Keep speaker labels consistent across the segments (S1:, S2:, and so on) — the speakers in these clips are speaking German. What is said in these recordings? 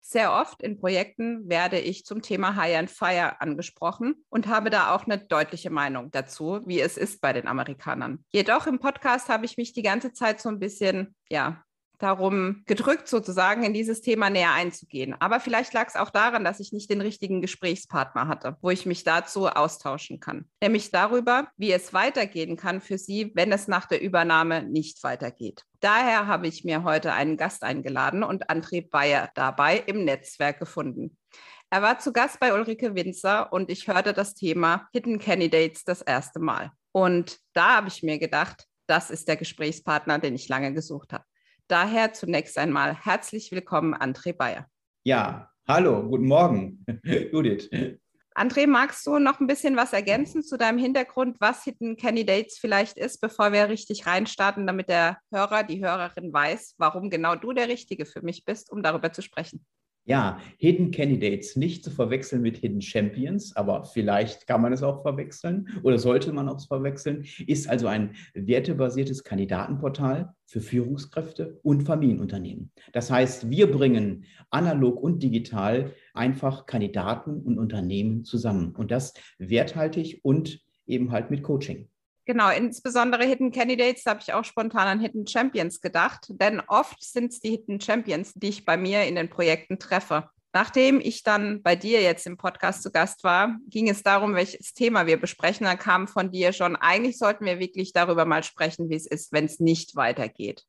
S1: Sehr oft in Projekten werde ich zum Thema High and Fire angesprochen und habe da auch eine deutliche Meinung dazu, wie es ist bei den Amerikanern. Jedoch im Podcast habe ich mich die ganze Zeit so ein bisschen, ja, darum gedrückt, sozusagen in dieses Thema näher einzugehen. Aber vielleicht lag es auch daran, dass ich nicht den richtigen Gesprächspartner hatte, wo ich mich dazu austauschen kann. Nämlich darüber, wie es weitergehen kann für Sie, wenn es nach der Übernahme nicht weitergeht. Daher habe ich mir heute einen Gast eingeladen und André Bayer dabei im Netzwerk gefunden. Er war zu Gast bei Ulrike Winzer und ich hörte das Thema Hidden Candidates das erste Mal. Und da habe ich mir gedacht, das ist der Gesprächspartner, den ich lange gesucht habe. Daher zunächst einmal herzlich willkommen, André Bayer.
S2: Ja, hallo, guten Morgen, Judith.
S1: André, magst du noch ein bisschen was ergänzen zu deinem Hintergrund, was Hidden Candidates vielleicht ist, bevor wir richtig reinstarten, damit der Hörer, die Hörerin weiß, warum genau du der Richtige für mich bist, um darüber zu sprechen?
S2: Ja, Hidden Candidates nicht zu verwechseln mit Hidden Champions, aber vielleicht kann man es auch verwechseln oder sollte man auch verwechseln, ist also ein wertebasiertes Kandidatenportal für Führungskräfte und Familienunternehmen. Das heißt, wir bringen analog und digital einfach Kandidaten und Unternehmen zusammen und das werthaltig und eben halt mit Coaching.
S1: Genau, insbesondere Hidden Candidates, da habe ich auch spontan an Hidden Champions gedacht, denn oft sind es die Hidden Champions, die ich bei mir in den Projekten treffe. Nachdem ich dann bei dir jetzt im Podcast zu Gast war, ging es darum, welches Thema wir besprechen. Da kam von dir schon, eigentlich sollten wir wirklich darüber mal sprechen, wie es ist, wenn es nicht weitergeht.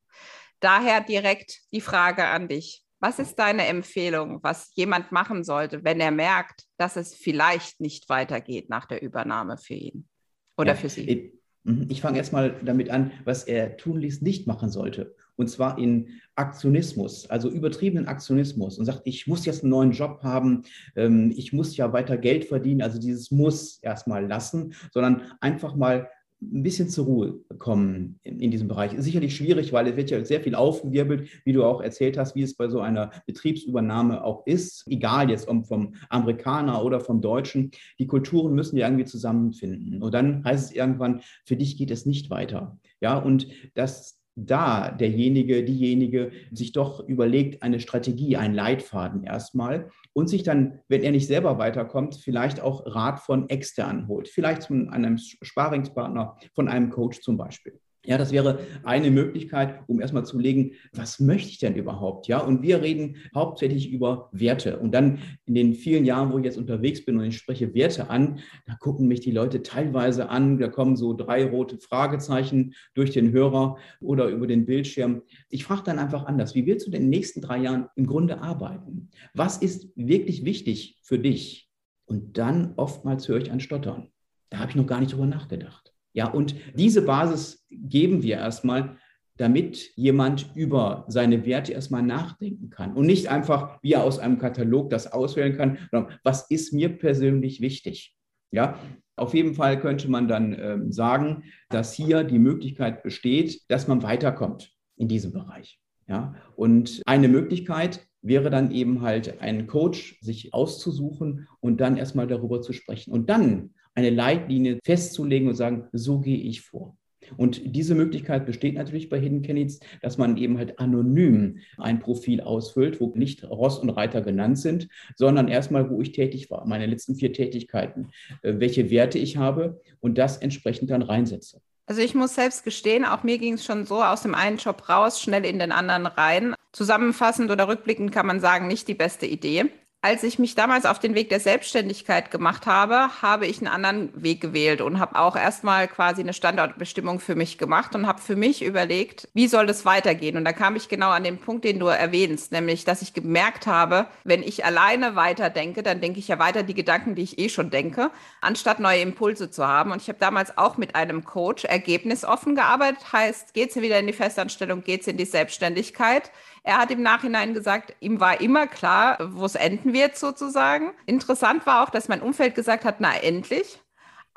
S1: Daher direkt die Frage an dich. Was ist deine Empfehlung, was jemand machen sollte, wenn er merkt, dass es vielleicht nicht weitergeht nach der Übernahme für ihn oder ja, für sie?
S2: Mhm. Ich fange erstmal damit an, was er tunlichst nicht machen sollte. Und zwar in Aktionismus, also übertriebenen Aktionismus und sagt, ich muss jetzt einen neuen Job haben, ähm, ich muss ja weiter Geld verdienen, also dieses Muss erstmal lassen, sondern einfach mal ein bisschen zur Ruhe kommen in, in, diesem Bereich. Ist sicherlich schwierig, weil es wird ja sehr viel aufgewirbelt, wie du auch erzählt hast, wie es bei so einer Betriebsübernahme auch ist. Egal jetzt ob vom Amerikaner oder vom Deutschen. Die Kulturen müssen ja irgendwie zusammenfinden. Und dann heißt es irgendwann, für dich geht es nicht weiter. Ja, und das da derjenige, diejenige sich doch überlegt, eine Strategie, einen Leitfaden erstmal und sich dann, wenn er nicht selber weiterkommt, vielleicht auch Rat von extern holt. Vielleicht von einem Sparingspartner, von einem Coach zum Beispiel. Ja, das wäre eine Möglichkeit, um erstmal zu legen, was möchte ich denn überhaupt? Ja, und wir reden hauptsächlich über Werte. Und dann in den vielen Jahren, wo ich jetzt unterwegs bin und ich spreche Werte an, da gucken mich die Leute teilweise an, da kommen so drei rote Fragezeichen durch den Hörer oder über den Bildschirm. Ich frage dann einfach anders, wie willst du denn in den nächsten drei Jahren im Grunde arbeiten? Was ist wirklich wichtig für dich? Und dann oftmals höre ich ein Stottern. Da habe ich noch gar nicht drüber nachgedacht. Ja, und diese Basis geben wir erstmal, damit jemand über seine Werte erstmal nachdenken kann und nicht einfach, wie er aus einem Katalog das auswählen kann, sondern was ist mir persönlich wichtig? Ja, auf jeden Fall könnte man dann ähm, sagen, dass hier die Möglichkeit besteht, dass man weiterkommt in diesem Bereich. Ja, und eine Möglichkeit wäre dann eben halt einen Coach sich auszusuchen und dann erstmal darüber zu sprechen. Und dann eine Leitlinie festzulegen und sagen, so gehe ich vor. Und diese Möglichkeit besteht natürlich bei Hidden Candidates, dass man eben halt anonym ein Profil ausfüllt, wo nicht Ross und Reiter genannt sind, sondern erstmal, wo ich tätig war, meine letzten vier Tätigkeiten, äh, welche Werte ich habe und das entsprechend dann reinsetze.
S1: Also ich muss selbst gestehen, auch mir ging es schon so aus dem einen Job raus, schnell in den anderen rein. Zusammenfassend oder rückblickend kann man sagen, nicht die beste Idee als ich mich damals auf den Weg der Selbstständigkeit gemacht habe, habe ich einen anderen Weg gewählt und habe auch erstmal quasi eine Standortbestimmung für mich gemacht und habe für mich überlegt, wie soll das weitergehen? Und da kam ich genau an den Punkt, den du erwähnst, nämlich, dass ich gemerkt habe, wenn ich alleine weiterdenke, dann denke ich ja weiter die Gedanken, die ich eh schon denke, anstatt neue Impulse zu haben. Und ich habe damals auch mit einem Coach ergebnisoffen gearbeitet, heißt, geht's wieder in die Festanstellung, geht's in die Selbstständigkeit? Er hat im Nachhinein gesagt, ihm war immer klar, wo es enden wird sozusagen. Interessant war auch, dass mein Umfeld gesagt hat, na endlich.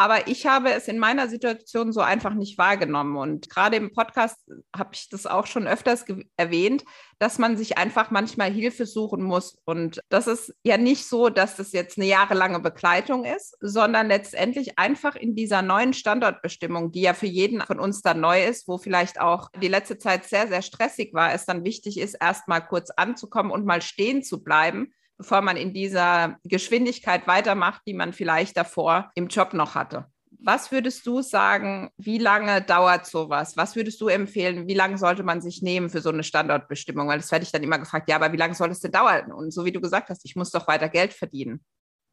S1: Aber ich habe es in meiner Situation so einfach nicht wahrgenommen. Und gerade im Podcast habe ich das auch schon öfters erwähnt, dass man sich einfach manchmal Hilfe suchen muss. Und das ist ja nicht so, dass das jetzt eine jahrelange Begleitung ist, sondern letztendlich einfach in dieser neuen Standortbestimmung, die ja für jeden von uns dann neu ist, wo vielleicht auch die letzte Zeit sehr, sehr stressig war, es dann wichtig ist, erst mal kurz anzukommen und mal stehen zu bleiben bevor man in dieser Geschwindigkeit weitermacht, die man vielleicht davor im Job noch hatte. Was würdest du sagen, wie lange dauert sowas? Was würdest du empfehlen, wie lange sollte man sich nehmen für so eine Standortbestimmung? Weil das werde ich dann immer gefragt, ja, aber wie lange soll es denn dauern? Und so wie du gesagt hast, ich muss doch weiter Geld verdienen.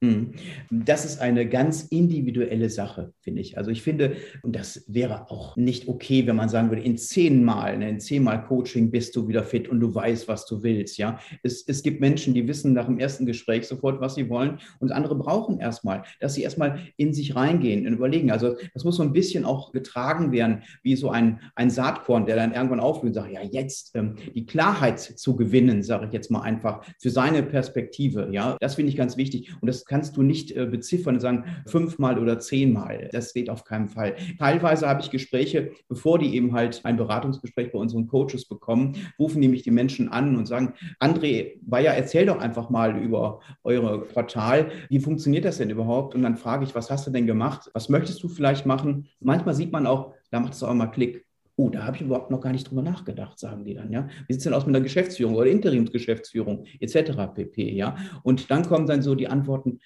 S2: Hm. Das ist eine ganz individuelle Sache, finde ich. Also ich finde, und das wäre auch nicht okay, wenn man sagen würde, in zehnmal, ne, in zehnmal Coaching bist du wieder fit und du weißt, was du willst. Ja, es, es gibt Menschen, die wissen nach dem ersten Gespräch sofort, was sie wollen, und andere brauchen erstmal, dass sie erstmal in sich reingehen und überlegen. Also das muss so ein bisschen auch getragen werden, wie so ein, ein Saatkorn, der dann irgendwann aufblüht und sagt, ja, jetzt ähm, die Klarheit zu gewinnen, sage ich jetzt mal einfach, für seine Perspektive. Ja, das finde ich ganz wichtig. Und das kannst du nicht äh, beziffern und sagen fünfmal oder zehnmal. Das geht auf keinen Fall. Teilweise habe ich Gespräche, bevor die eben halt ein Beratungsgespräch bei unseren Coaches bekommen, rufen mich die Menschen an und sagen, André, Bayer, erzähl doch einfach mal über eure Portal. Wie funktioniert das denn überhaupt? Und dann frage ich, was hast du denn gemacht? Was möchtest du vielleicht machen? Manchmal sieht man auch, da macht es auch mal Klick. Oh, da habe ich überhaupt noch gar nicht drüber nachgedacht, sagen die dann, ja. Wie sieht es denn aus mit der Geschäftsführung oder Interimsgeschäftsführung etc. pp, ja. Und dann kommen dann so die Antworten,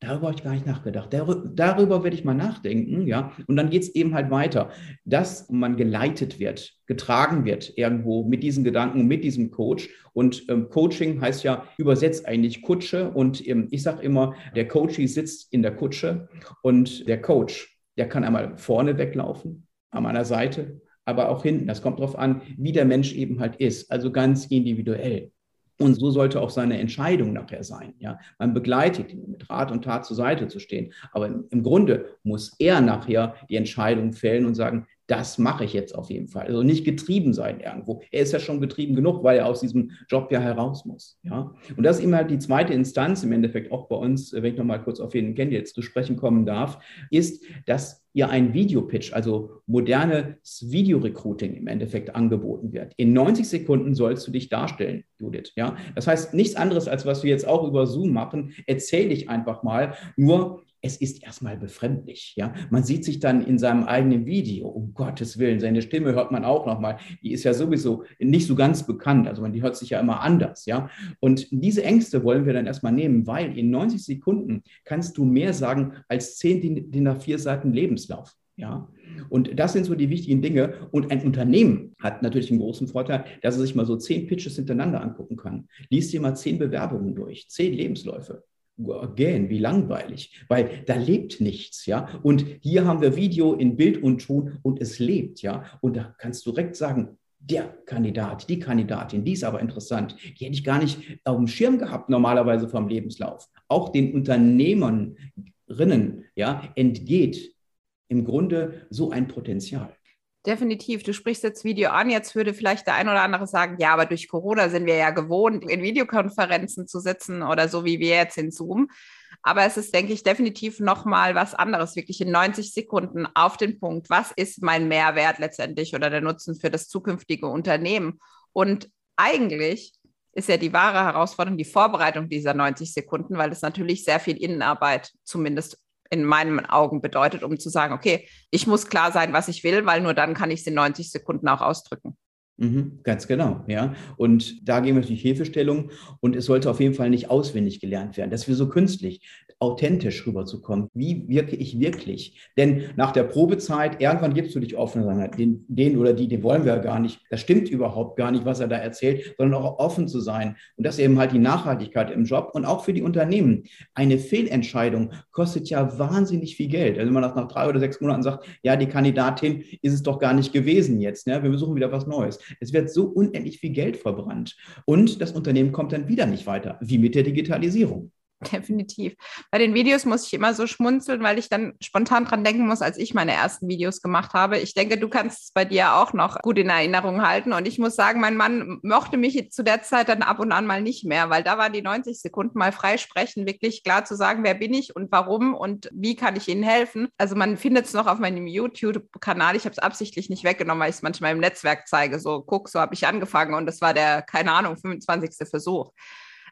S2: Darüber habe ich gar nicht nachgedacht. Darüber werde ich mal nachdenken, ja. Und dann geht es eben halt weiter, dass man geleitet wird, getragen wird irgendwo mit diesen Gedanken, mit diesem Coach. Und ähm, Coaching heißt ja übersetzt eigentlich Kutsche. Und ähm, ich sage immer, der Coachie sitzt in der Kutsche und der Coach, der kann einmal vorne weglaufen, an meiner Seite, aber auch hinten. Das kommt darauf an, wie der Mensch eben halt ist. Also ganz individuell. Und so sollte auch seine Entscheidung nachher sein. Ja? Man begleitet ihn mit Rat und Tat zur Seite zu stehen. Aber im, im Grunde muss er nachher die Entscheidung fällen und sagen, das mache ich jetzt auf jeden Fall. Also nicht getrieben sein irgendwo. Er ist ja schon getrieben genug, weil er aus diesem Job ja heraus muss. Ja? Und das ist immer die zweite Instanz, im Endeffekt auch bei uns, wenn ich nochmal kurz auf jeden jetzt zu sprechen kommen darf, ist, dass ihr ein Videopitch, also modernes Videorecruiting im Endeffekt angeboten wird. In 90 Sekunden sollst du dich darstellen, Judith. Ja? Das heißt nichts anderes, als was wir jetzt auch über Zoom machen. Erzähl dich einfach mal. Nur es ist erstmal befremdlich. Ja? Man sieht sich dann in seinem eigenen Video, um Gottes Willen, seine Stimme hört man auch nochmal. Die ist ja sowieso nicht so ganz bekannt, also man, die hört sich ja immer anders. Ja? Und diese Ängste wollen wir dann erstmal nehmen, weil in 90 Sekunden kannst du mehr sagen als 10 DIN A4 Seiten Lebenslauf. Ja, und das sind so die wichtigen Dinge. Und ein Unternehmen hat natürlich einen großen Vorteil, dass er sich mal so zehn Pitches hintereinander angucken kann. Lies dir mal zehn Bewerbungen durch, zehn Lebensläufe again, wie langweilig, weil da lebt nichts, ja. Und hier haben wir Video in Bild und Ton und es lebt, ja. Und da kannst du direkt sagen, der Kandidat, die Kandidatin, die ist aber interessant. Die hätte ich gar nicht auf dem Schirm gehabt, normalerweise vom Lebenslauf. Auch den Unternehmerinnen, ja, entgeht im Grunde so ein Potenzial.
S1: Definitiv. Du sprichst jetzt Video an. Jetzt würde vielleicht der ein oder andere sagen, ja, aber durch Corona sind wir ja gewohnt, in Videokonferenzen zu sitzen oder so wie wir jetzt in Zoom. Aber es ist, denke ich, definitiv nochmal was anderes, wirklich in 90 Sekunden auf den Punkt. Was ist mein Mehrwert letztendlich oder der Nutzen für das zukünftige Unternehmen? Und eigentlich ist ja die wahre Herausforderung die Vorbereitung dieser 90 Sekunden, weil es natürlich sehr viel Innenarbeit zumindest in meinen Augen bedeutet, um zu sagen, okay, ich muss klar sein, was ich will, weil nur dann kann ich es in 90 Sekunden auch ausdrücken.
S2: Mhm, ganz genau, ja. Und da gehen wir durch Hilfestellung und es sollte auf jeden Fall nicht auswendig gelernt werden. Das wir so künstlich, authentisch rüberzukommen. Wie wirke ich wirklich? Denn nach der Probezeit, irgendwann gibst du dich offen und sagst, den, den oder die, den wollen wir ja gar nicht. Das stimmt überhaupt gar nicht, was er da erzählt, sondern auch offen zu sein. Und das eben halt die Nachhaltigkeit im Job und auch für die Unternehmen. Eine Fehlentscheidung kostet ja wahnsinnig viel Geld. Also wenn man nach, nach drei oder sechs Monaten sagt, ja, die Kandidatin ist es doch gar nicht gewesen jetzt. Ne? Wir besuchen wieder was Neues. Es wird so unendlich viel Geld verbrannt. Und das Unternehmen kommt dann wieder nicht weiter, wie mit der Digitalisierung.
S1: definitiv. Bei den Videos muss ich immer so schmunzeln, weil ich dann spontan dran denken muss, als ich meine ersten Videos gemacht habe. Ich denke, du kannst es bei dir auch noch gut in Erinnerung halten. Und ich muss sagen, mein Mann mochte mich zu der Zeit dann ab und an mal nicht mehr, weil da waren die 90 Sekunden mal frei sprechen, wirklich klar zu sagen, wer bin ich und warum und wie kann ich Ihnen helfen. Also man findet es noch auf meinem YouTube-Kanal. Ich habe es absichtlich nicht weggenommen, weil ich es manchmal im Netzwerk zeige. So, guck, so habe ich angefangen und das war der, keine Ahnung, 25. Versuch.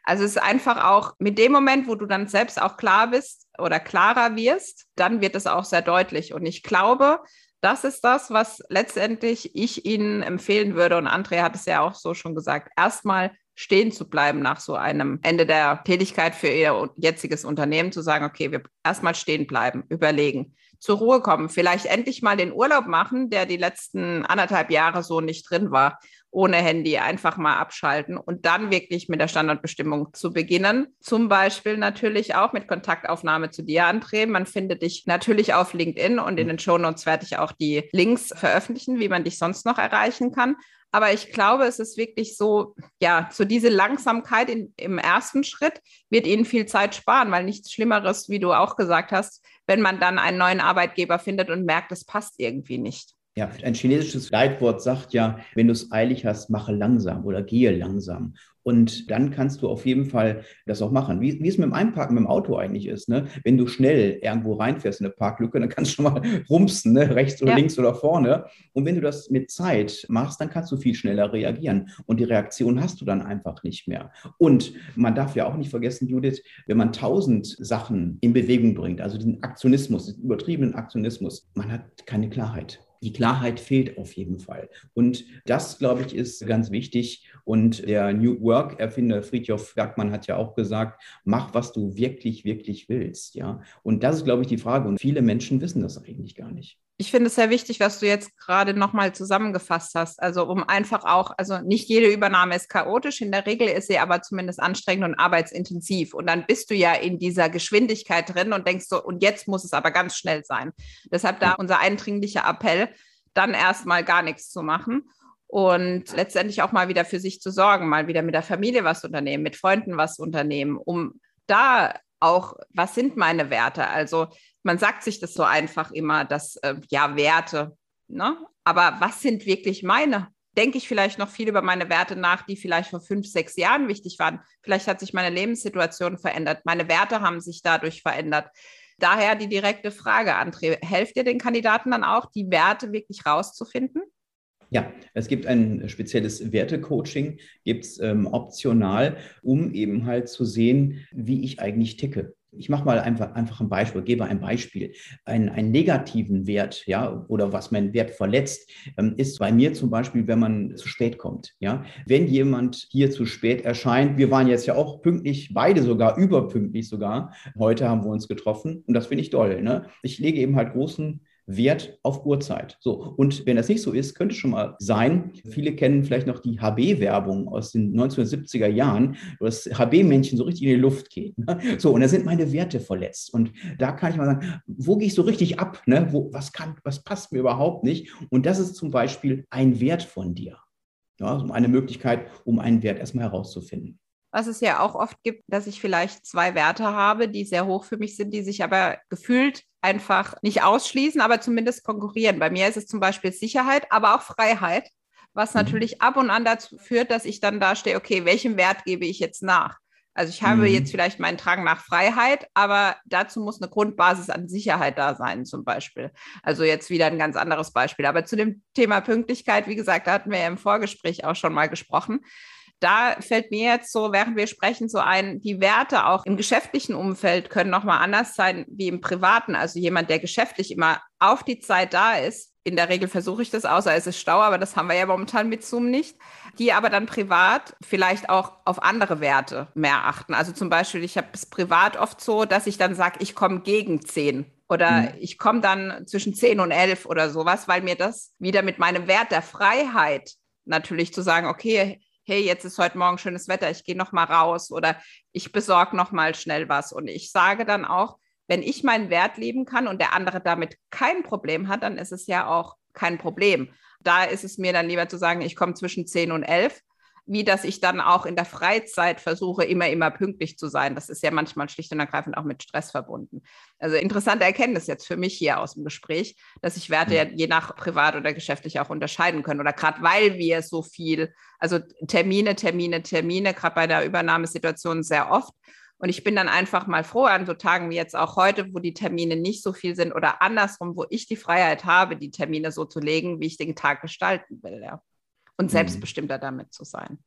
S1: Also es ist einfach auch mit dem Moment, wo du dann selbst auch klar bist oder klarer wirst, dann wird es auch sehr deutlich. Und ich glaube, das ist das, was letztendlich ich Ihnen empfehlen würde. Und Andrea hat es ja auch so schon gesagt. Erstmal stehen zu bleiben nach so einem Ende der Tätigkeit für Ihr jetziges Unternehmen, zu sagen, okay, wir erstmal stehen bleiben, überlegen, zur Ruhe kommen, vielleicht endlich mal den Urlaub machen, der die letzten anderthalb Jahre so nicht drin war ohne Handy einfach mal abschalten und dann wirklich mit der Standardbestimmung zu beginnen. Zum Beispiel natürlich auch mit Kontaktaufnahme zu dir, André. Man findet dich natürlich auf LinkedIn und in den Shownotes werde ich auch die Links veröffentlichen, wie man dich sonst noch erreichen kann. Aber ich glaube, es ist wirklich so, ja, so diese Langsamkeit in, im ersten Schritt wird Ihnen viel Zeit sparen, weil nichts Schlimmeres, wie du auch gesagt hast, wenn man dann einen neuen Arbeitgeber findet und merkt, es passt irgendwie nicht.
S2: Ja, ein chinesisches Leitwort sagt ja, wenn du es eilig hast, mache langsam oder gehe langsam. Und dann kannst du auf jeden Fall das auch machen. Wie, wie es mit dem Einparken mit dem Auto eigentlich ist. Ne? Wenn du schnell irgendwo reinfährst in eine Parklücke, dann kannst du schon mal rumpsen, ne? rechts oder ja. links oder vorne. Und wenn du das mit Zeit machst, dann kannst du viel schneller reagieren. Und die Reaktion hast du dann einfach nicht mehr. Und man darf ja auch nicht vergessen, Judith, wenn man tausend Sachen in Bewegung bringt, also den Aktionismus, den übertriebenen Aktionismus, man hat keine Klarheit die Klarheit fehlt auf jeden Fall. Und das, glaube ich, ist ganz wichtig. Und der New Work-Erfinder Friedhof Bergmann hat ja auch gesagt, mach, was du wirklich, wirklich willst. Ja. Und das ist, glaube ich, die Frage. Und viele Menschen wissen das eigentlich gar nicht
S1: ich finde es sehr wichtig, was du jetzt gerade nochmal zusammengefasst hast. Also um einfach auch, also nicht jede Übernahme ist chaotisch, in der Regel ist sie aber zumindest anstrengend und arbeitsintensiv. Und dann bist du ja in dieser Geschwindigkeit drin und denkst so, und jetzt muss es aber ganz schnell sein. Deshalb da unser eindringlicher Appell, dann erstmal gar nichts zu machen und letztendlich auch mal wieder für sich zu sorgen, mal wieder mit der Familie was unternehmen, mit Freunden was unternehmen, um da auch, was sind meine Werte? Also man sagt sich das so einfach immer, dass äh, ja Werte, ne? aber was sind wirklich meine? Denke ich vielleicht noch viel über meine Werte nach, die vielleicht vor fünf, sechs Jahren wichtig waren. Vielleicht hat sich meine Lebenssituation verändert. Meine Werte haben sich dadurch verändert. Daher die direkte Frage, André, helft ihr den Kandidaten dann auch, die Werte wirklich rauszufinden?
S2: Ja, es gibt ein spezielles Wertecoaching, gibt es ähm, optional, um eben halt zu sehen, wie ich eigentlich ticke. Ich mache mal einfach, einfach ein Beispiel, gebe ein Beispiel. Ein, einen negativen Wert, ja, oder was meinen Wert verletzt, ähm, ist bei mir zum Beispiel, wenn man zu spät kommt. Ja, wenn jemand hier zu spät erscheint, wir waren jetzt ja auch pünktlich, beide sogar überpünktlich sogar. Heute haben wir uns getroffen und das finde ich toll. Ne? Ich lege eben halt großen Wert auf Uhrzeit. So, und wenn das nicht so ist, könnte schon mal sein, viele kennen vielleicht noch die HB-Werbung aus den 1970er Jahren, wo das HB-Männchen so richtig in die Luft geht. Ne? So, und da sind meine Werte verletzt. Und da kann ich mal sagen, wo gehe ich so richtig ab? Ne? Wo, was, kann, was passt mir überhaupt nicht? Und das ist zum Beispiel ein Wert von dir. Ja, also eine Möglichkeit, um einen Wert erstmal herauszufinden
S1: was es ja auch oft gibt, dass ich vielleicht zwei Werte habe, die sehr hoch für mich sind, die sich aber gefühlt einfach nicht ausschließen, aber zumindest konkurrieren. Bei mir ist es zum Beispiel Sicherheit, aber auch Freiheit, was mhm. natürlich ab und an dazu führt, dass ich dann da stehe, okay, welchem Wert gebe ich jetzt nach? Also ich habe mhm. jetzt vielleicht meinen Drang nach Freiheit, aber dazu muss eine Grundbasis an Sicherheit da sein, zum Beispiel. Also jetzt wieder ein ganz anderes Beispiel. Aber zu dem Thema Pünktlichkeit, wie gesagt, da hatten wir ja im Vorgespräch auch schon mal gesprochen da fällt mir jetzt so, während wir sprechen, so ein, die Werte auch im geschäftlichen Umfeld können nochmal anders sein wie im privaten. Also jemand, der geschäftlich immer auf die Zeit da ist. In der Regel versuche ich das, außer es ist Stau, aber das haben wir ja momentan mit Zoom nicht. Die aber dann privat vielleicht auch auf andere Werte mehr achten. Also zum Beispiel, ich habe es privat oft so, dass ich dann sage, ich komme gegen zehn oder mhm. ich komme dann zwischen zehn und elf oder sowas, weil mir das wieder mit meinem Wert der Freiheit natürlich zu sagen, okay, hey, jetzt ist heute Morgen schönes Wetter, ich gehe noch mal raus oder ich besorge noch mal schnell was. Und ich sage dann auch, wenn ich meinen Wert leben kann und der andere damit kein Problem hat, dann ist es ja auch kein Problem. Da ist es mir dann lieber zu sagen, ich komme zwischen 10 und 11, wie dass ich dann auch in der Freizeit versuche, immer, immer pünktlich zu sein. Das ist ja manchmal schlicht und ergreifend auch mit Stress verbunden. Also interessante Erkenntnis jetzt für mich hier aus dem Gespräch, dass sich Werte ja je nach privat oder geschäftlich auch unterscheiden können. Oder gerade weil wir so viel, also Termine, Termine, Termine, gerade bei der Übernahmesituation sehr oft. Und ich bin dann einfach mal froh an so Tagen wie jetzt auch heute, wo die Termine nicht so viel sind oder andersrum, wo ich die Freiheit habe, die Termine so zu legen, wie ich den Tag gestalten will. Ja. Und mhm. selbstbestimmter damit zu sein.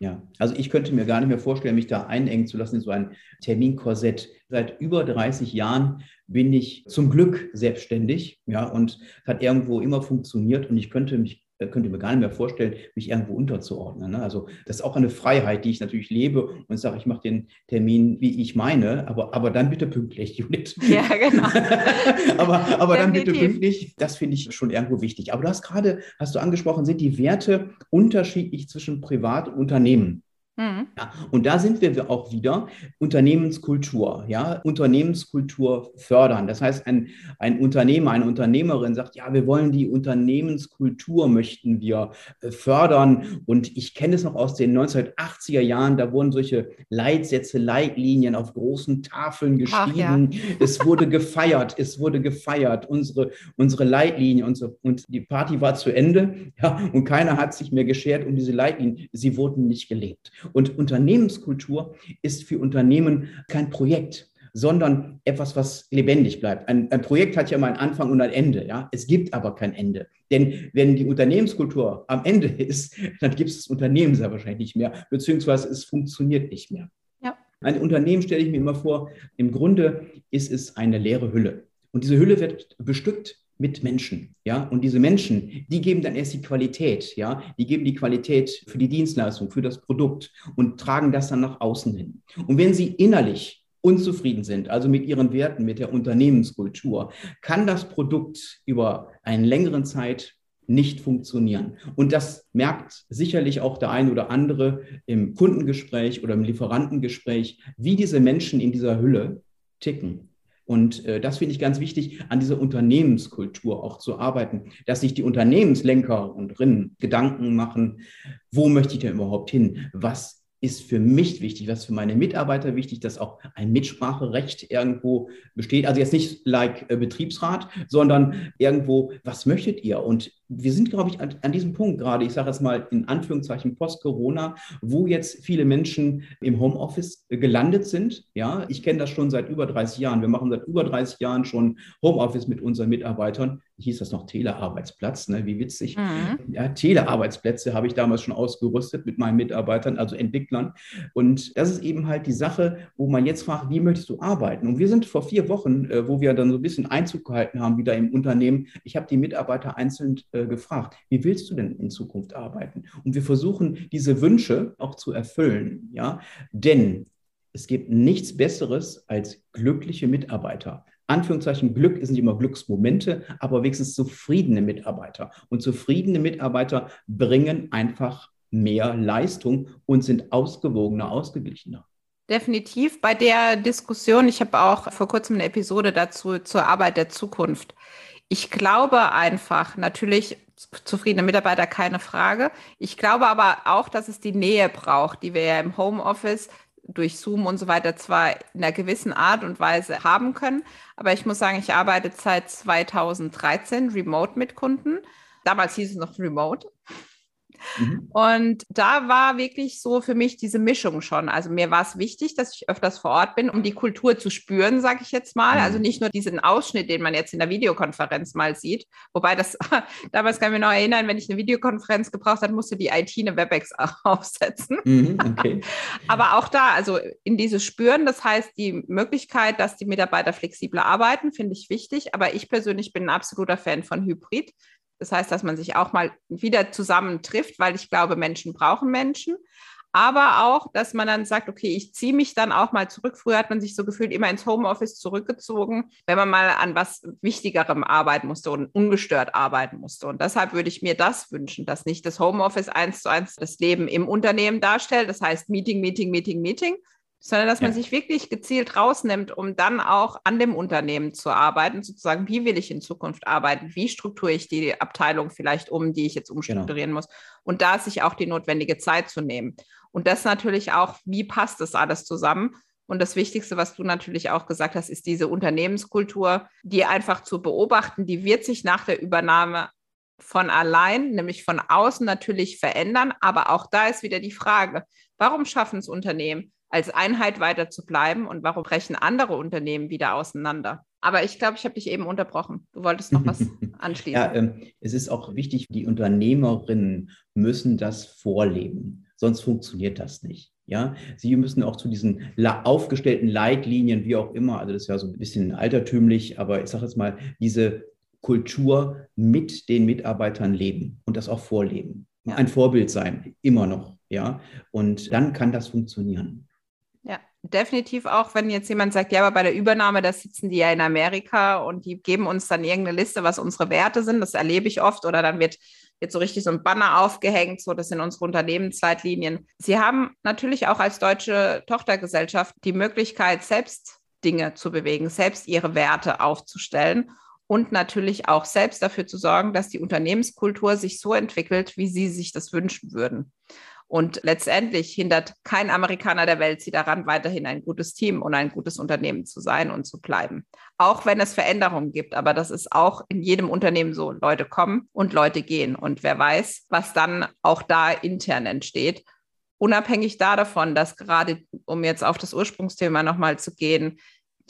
S2: Ja, also ich könnte mir gar nicht mehr vorstellen, mich da einengen zu lassen in so ein Terminkorsett. Seit über 30 Jahren bin ich zum Glück selbstständig, ja, und hat irgendwo immer funktioniert und ich könnte mich könnte mir gar nicht mehr vorstellen, mich irgendwo unterzuordnen. Ne? Also das ist auch eine Freiheit, die ich natürlich lebe und sage, ich mache den Termin, wie ich meine, aber, aber dann bitte pünktlich, Judith. Ja, genau. aber aber dann bitte pünktlich, das finde ich schon irgendwo wichtig. Aber du hast gerade, hast du angesprochen, sind die Werte unterschiedlich zwischen Privat und Unternehmen? Mhm. Ja, und da sind wir auch wieder Unternehmenskultur, ja, Unternehmenskultur fördern. Das heißt, ein, ein Unternehmer, eine Unternehmerin sagt, ja, wir wollen die Unternehmenskultur möchten wir äh, fördern. Und ich kenne es noch aus den 1980er Jahren, da wurden solche Leitsätze, Leitlinien auf großen Tafeln geschrieben. Ja. Es wurde gefeiert, es wurde gefeiert, unsere, unsere Leitlinie und, so, und die Party war zu Ende, ja, und keiner hat sich mehr geschert um diese Leitlinien. Sie wurden nicht gelebt. Und Unternehmenskultur ist für Unternehmen kein Projekt, sondern etwas, was lebendig bleibt. Ein, ein, Projekt hat ja immer einen Anfang und ein Ende. Ja? Es gibt aber kein Ende. Denn wenn die Unternehmenskultur am Ende ist, dann gibt es das Unternehmen sehr wahrscheinlich nicht mehr, beziehungsweise es funktioniert nicht mehr. Ja. Ein Unternehmen stelle ich mir immer vor, im Grunde ist es eine leere Hülle. Und diese Hülle wird bestückt mit Menschen, ja. Und diese Menschen, die geben dann erst die Qualität, ja. Die geben die Qualität für die Dienstleistung, für das Produkt und tragen das dann nach außen hin. Und wenn sie innerlich unzufrieden sind, also mit ihren Werten, mit der Unternehmenskultur, kann das Produkt über einen längeren Zeit nicht funktionieren. Und das merkt sicherlich auch der ein oder andere im Kundengespräch oder im Lieferantengespräch, wie diese Menschen in dieser Hülle ticken. Und äh, das finde ich ganz wichtig, an dieser Unternehmenskultur auch zu arbeiten, dass sich die Unternehmenslenker und Rinnen Gedanken machen, wo möchte ich denn überhaupt hin? Was ist für mich wichtig, was für meine Mitarbeiter wichtig, dass auch ein Mitspracherecht irgendwo besteht. Also jetzt nicht like äh, Betriebsrat, sondern irgendwo, was möchtet ihr? Und wir sind, glaube ich, an, diesem Punkt gerade, ich sage es mal in Anführungszeichen Post-Corona, wo jetzt viele Menschen im Homeoffice gelandet sind. Ja, ich kenne das schon seit über 30 Jahren. Wir machen seit über 30 Jahren schon Homeoffice mit unseren Mitarbeitern. Hieß das noch Telearbeitsplatz, ne? wie witzig. Mhm. Ja, Telearbeitsplätze habe ich damals schon ausgerüstet mit meinen Mitarbeitern, also Entwicklern. Und das ist eben halt die Sache, wo man jetzt fragt, wie möchtest du arbeiten? Und wir sind vor vier Wochen, äh, wo wir dann so ein bisschen Einzug gehalten haben, wieder im Unternehmen. Ich habe die Mitarbeiter einzeln äh, äh, gefragt, wie willst du denn in Zukunft arbeiten? Und wir versuchen, diese Wünsche auch zu erfüllen, ja, denn es gibt nichts Besseres als glückliche Mitarbeiter. Anführungszeichen Glück ist nicht immer Glücksmomente, aber wenigstens zufriedene Mitarbeiter. Und zufriedene Mitarbeiter bringen einfach mehr Leistung und sind ausgewogener, ausgeglichener.
S1: Definitiv bei der Diskussion, ich habe auch vor kurzem eine Episode dazu zur Arbeit der Zukunft ich glaube einfach, natürlich zufriedene Mitarbeiter, keine Frage. Ich glaube aber auch, dass es die Nähe braucht, die wir ja im Homeoffice durch Zoom und so weiter zwar in einer gewissen Art und Weise haben können, aber ich muss sagen, ich arbeite seit 2013 remote mit Kunden. Damals hieß es noch remote. Mhm. Und da war wirklich so für mich diese Mischung schon. Also mir war es wichtig, dass ich öfters vor Ort bin, um die Kultur zu spüren, sage ich jetzt mal. Also mhm. Also nicht nur diesen Ausschnitt, den man jetzt in der Videokonferenz mal sieht. Wobei das, damals kann ich mich noch erinnern, wenn ich eine Videokonferenz gebraucht habe, musste die IT eine WebEx aufsetzen. Mhm, okay. Aber auch da, also in dieses Spüren, das heißt die Möglichkeit, dass die Mitarbeiter flexibler arbeiten, finde ich wichtig. Aber ich persönlich bin ein absoluter Fan von Hybrid. Das heißt, dass man sich auch mal wieder zusammen trifft, weil ich glaube, Menschen brauchen Menschen. Aber auch, dass man dann sagt, okay, ich ziehe mich dann auch mal zurück. Früher hat man sich so gefühlt immer ins Homeoffice zurückgezogen, wenn man mal an was Wichtigerem arbeiten musste und ungestört arbeiten musste. Und deshalb würde ich mir das wünschen, dass nicht das Homeoffice eins zu eins das Leben im Unternehmen darstellt. Das heißt Meeting, Meeting, Meeting, Meeting, sondern dass man sich wirklich gezielt rausnimmt, um dann auch an dem Unternehmen zu arbeiten, sozusagen, wie will ich in Zukunft arbeiten, wie strukturiere ich die Abteilung vielleicht um, die ich jetzt umstrukturieren genau. muss und da sich auch die notwendige Zeit zu nehmen. Und das natürlich auch, wie passt das alles zusammen? Und das Wichtigste, was du natürlich auch gesagt hast, ist diese Unternehmenskultur, die einfach zu beobachten, die wird sich nach der Übernahme von allein, nämlich von außen natürlich verändern. Aber auch da ist wieder die Frage, warum schaffen es Unternehmen, als Einheit weiter zu bleiben und warum brechen andere Unternehmen wieder auseinander? Aber ich glaube, ich habe dich eben unterbrochen. Du wolltest noch was anschließen.
S2: ja, ähm, es ist auch wichtig, die Unternehmerinnen müssen das vorleben, sonst funktioniert das nicht. Ja, Sie müssen auch zu diesen aufgestellten Leitlinien, wie auch immer, also das ist ja so ein bisschen altertümlich, aber ich sage jetzt mal, diese Kultur mit den Mitarbeitern leben und das auch vorleben. Ja. Ein Vorbild sein, immer noch. Ja, und dann kann das funktionieren.
S1: Definitiv auch, wenn jetzt jemand sagt, ja, aber bei der Übernahme, da sitzen die ja in Amerika und die geben uns dann irgendeine Liste, was unsere Werte sind. Das erlebe ich oft. Oder dann wird jetzt so richtig so ein Banner aufgehängt, so das sind unsere Unternehmensleitlinien. Sie haben natürlich auch als deutsche Tochtergesellschaft die Möglichkeit, selbst Dinge zu bewegen, selbst ihre Werte aufzustellen und natürlich auch selbst dafür zu sorgen, dass die Unternehmenskultur sich so entwickelt, wie Sie sich das wünschen würden. Und letztendlich hindert kein Amerikaner der Welt sie daran, weiterhin ein gutes Team und ein gutes Unternehmen zu sein und zu bleiben. Auch wenn es Veränderungen gibt, aber das ist auch in jedem Unternehmen so. Leute kommen und Leute gehen. Und wer weiß, was dann auch da intern entsteht. Unabhängig davon, dass gerade, um jetzt auf das Ursprungsthema nochmal zu gehen,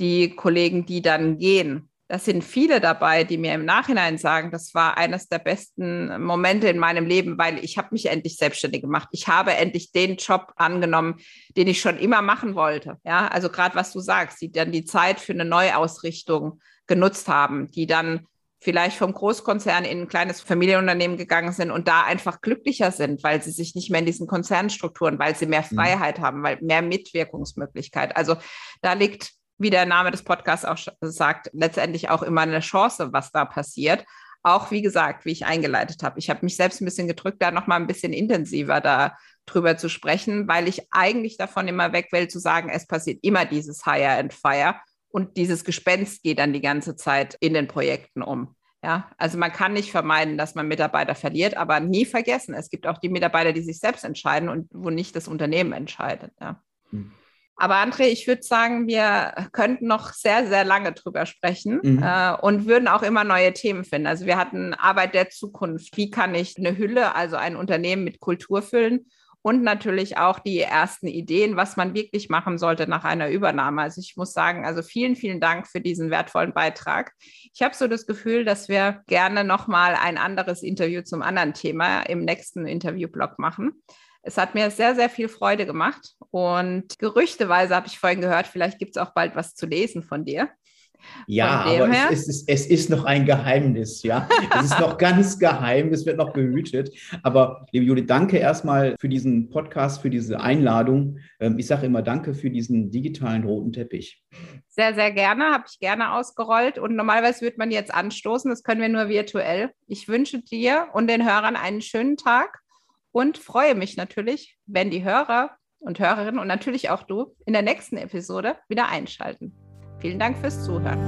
S1: die Kollegen, die dann gehen, da sind viele dabei, die mir im Nachhinein sagen, das war eines der besten Momente in meinem Leben, weil ich habe mich endlich selbstständig gemacht. Ich habe endlich den Job angenommen, den ich schon immer machen wollte. Ja, also gerade was du sagst, die dann die Zeit für eine Neuausrichtung genutzt haben, die dann vielleicht vom Großkonzern in ein kleines Familienunternehmen gegangen sind und da einfach glücklicher sind, weil sie sich nicht mehr in diesen Konzernstrukturen, weil sie mehr mhm. Freiheit mhm. haben, weil mehr Mitwirkungsmöglichkeit. Also da liegt wie der Name des Podcasts auch sagt, letztendlich auch immer eine Chance, was da passiert. Auch wie gesagt, wie ich eingeleitet habe. Ich habe mich selbst ein bisschen gedrückt, da nochmal ein bisschen intensiver da drüber zu sprechen, weil ich eigentlich davon immer weg will, zu sagen, es passiert immer dieses Hire and Fire und dieses Gespenst geht dann die ganze Zeit in den Projekten um. Ja, also man kann nicht vermeiden, dass man Mitarbeiter verliert, aber nie vergessen, es gibt auch die Mitarbeiter, die sich selbst entscheiden und wo nicht das Unternehmen entscheidet. Ja. Hm. Aber André, ich würde sagen, wir könnten noch sehr, sehr lange drüber sprechen mhm. äh, und würden auch immer neue Themen finden. Also wir hatten Arbeit der Zukunft. Wie kann ich eine Hülle, also ein Unternehmen mit Kultur füllen? Und natürlich auch die ersten Ideen, was man wirklich machen sollte nach einer Übernahme. Also ich muss sagen, also vielen, vielen Dank für diesen wertvollen Beitrag. Ich habe so das Gefühl, dass wir gerne nochmal ein anderes Interview zum anderen Thema im nächsten Interviewblock machen. Es hat mir sehr, sehr viel Freude gemacht. Und gerüchteweise habe ich vorhin gehört, vielleicht gibt es auch bald was zu lesen von dir.
S2: Ja, aber es, es, ist, es ist noch ein Geheimnis, ja. Es ist noch ganz geheim, es wird noch gehütet. Aber liebe Judith, danke erstmal für diesen Podcast, für diese Einladung. Ähm, ich sage immer danke für diesen digitalen roten Teppich.
S1: Sehr, sehr gerne, habe ich gerne ausgerollt. Und normalerweise würde man jetzt anstoßen, das können wir nur virtuell. Ich wünsche dir und den Hörern einen schönen Tag und freue mich natürlich, wenn die Hörer und Hörerinnen und natürlich auch du in der nächsten Episode wieder einschalten. Vielen Dank fürs Zuhören.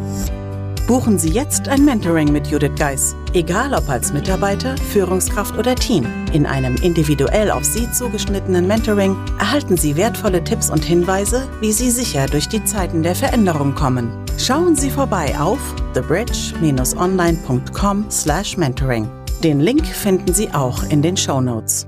S3: Buchen Sie jetzt ein Mentoring mit Judith Geis. Egal ob als Mitarbeiter, Führungskraft oder Team. In einem individuell auf Sie zugeschnittenen Mentoring erhalten Sie wertvolle Tipps und Hinweise, wie Sie sicher durch die Zeiten der Veränderung kommen. Schauen Sie vorbei auf thebridge-online.com/mentoring. Den Link finden Sie auch in den Show Notes.